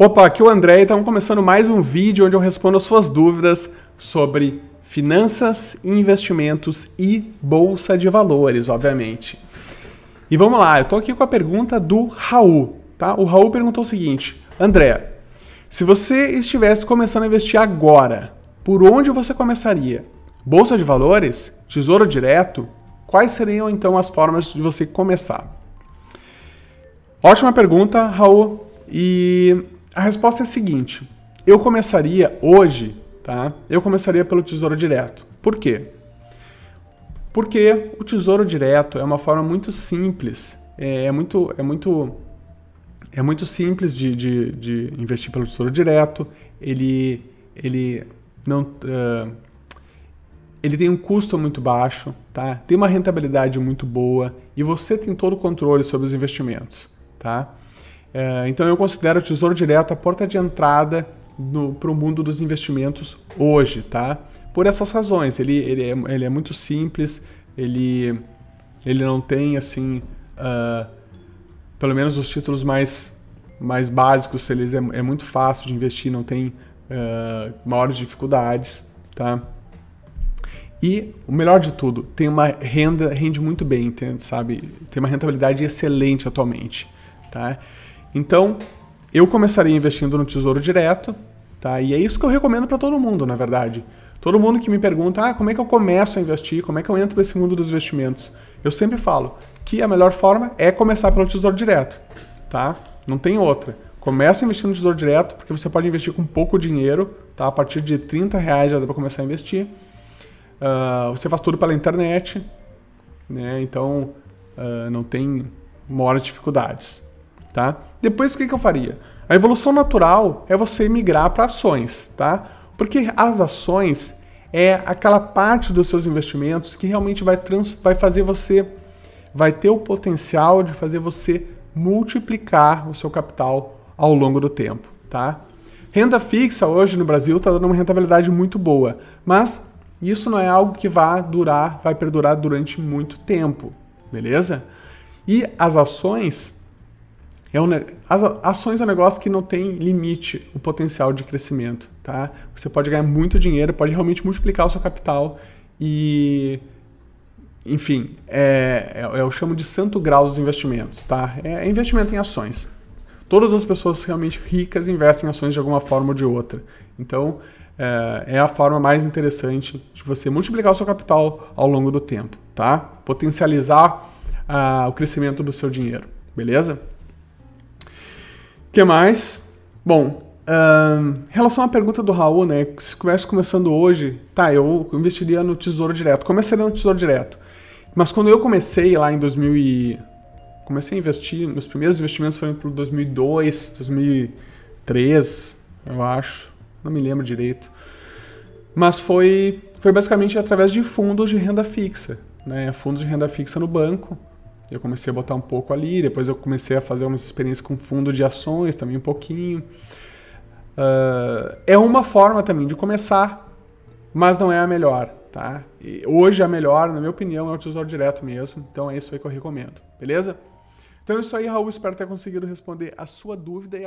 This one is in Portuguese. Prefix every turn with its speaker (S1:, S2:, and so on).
S1: Opa, aqui é o André e estamos começando mais um vídeo onde eu respondo as suas dúvidas sobre finanças, investimentos e bolsa de valores, obviamente. E vamos lá, eu estou aqui com a pergunta do Raul, tá? O Raul perguntou o seguinte: André, se você estivesse começando a investir agora, por onde você começaria? Bolsa de valores? Tesouro direto? Quais seriam então as formas de você começar? Ótima pergunta, Raul. E a resposta é a seguinte: eu começaria hoje, tá? Eu começaria pelo Tesouro Direto. Por quê? Porque o Tesouro Direto é uma forma muito simples, é, é muito, é muito, é muito simples de, de, de, investir pelo Tesouro Direto. Ele, ele não, uh, ele tem um custo muito baixo, tá? Tem uma rentabilidade muito boa e você tem todo o controle sobre os investimentos, tá? É, então eu considero o Tesouro Direto a porta de entrada para o mundo dos investimentos hoje, tá? Por essas razões, ele, ele, é, ele é muito simples, ele, ele não tem assim, uh, pelo menos os títulos mais, mais básicos, eles é, é muito fácil de investir, não tem uh, maiores dificuldades, tá? E o melhor de tudo, tem uma renda, rende muito bem, sabe? Tem uma rentabilidade excelente atualmente, tá? Então, eu começaria investindo no Tesouro Direto, tá? E é isso que eu recomendo para todo mundo, na verdade. Todo mundo que me pergunta, ah, como é que eu começo a investir? Como é que eu entro nesse mundo dos investimentos? Eu sempre falo que a melhor forma é começar pelo Tesouro Direto, tá? Não tem outra. Começa investindo no Tesouro Direto, porque você pode investir com pouco dinheiro, tá? A partir de 30 reais já dá para começar a investir. Uh, você faz tudo pela internet, né? Então uh, não tem maiores dificuldades tá? Depois o que, que eu faria? A evolução natural é você migrar para ações, tá? Porque as ações é aquela parte dos seus investimentos que realmente vai, trans, vai fazer você, vai ter o potencial de fazer você multiplicar o seu capital ao longo do tempo, tá? Renda fixa hoje no Brasil está dando uma rentabilidade muito boa, mas isso não é algo que vai durar, vai perdurar durante muito tempo, beleza? E as ações é um, as ações é um negócio que não tem limite o potencial de crescimento, tá? Você pode ganhar muito dinheiro, pode realmente multiplicar o seu capital e, enfim, é, é, eu chamo de santo grau dos investimentos, tá? É, é investimento em ações. Todas as pessoas realmente ricas investem em ações de alguma forma ou de outra. Então, é, é a forma mais interessante de você multiplicar o seu capital ao longo do tempo, tá? Potencializar ah, o crescimento do seu dinheiro, beleza? Que mais? Bom, em relação à pergunta do Raul, né? Se estivesse começando hoje, tá, eu investiria no Tesouro Direto. Começaria no Tesouro Direto. Mas quando eu comecei lá em 2000 e... Comecei a investir, meus primeiros investimentos foram para 2002, 2003, eu acho. Não me lembro direito. Mas foi, foi basicamente através de fundos de renda fixa. Né? Fundos de renda fixa no banco. Eu comecei a botar um pouco ali, depois eu comecei a fazer umas experiências com fundo de ações também um pouquinho. Uh, é uma forma também de começar, mas não é a melhor, tá? E hoje a melhor, na minha opinião, é o Tesouro Direto mesmo, então é isso aí que eu recomendo, beleza? Então é isso aí, Raul, espero ter conseguido responder a sua dúvida e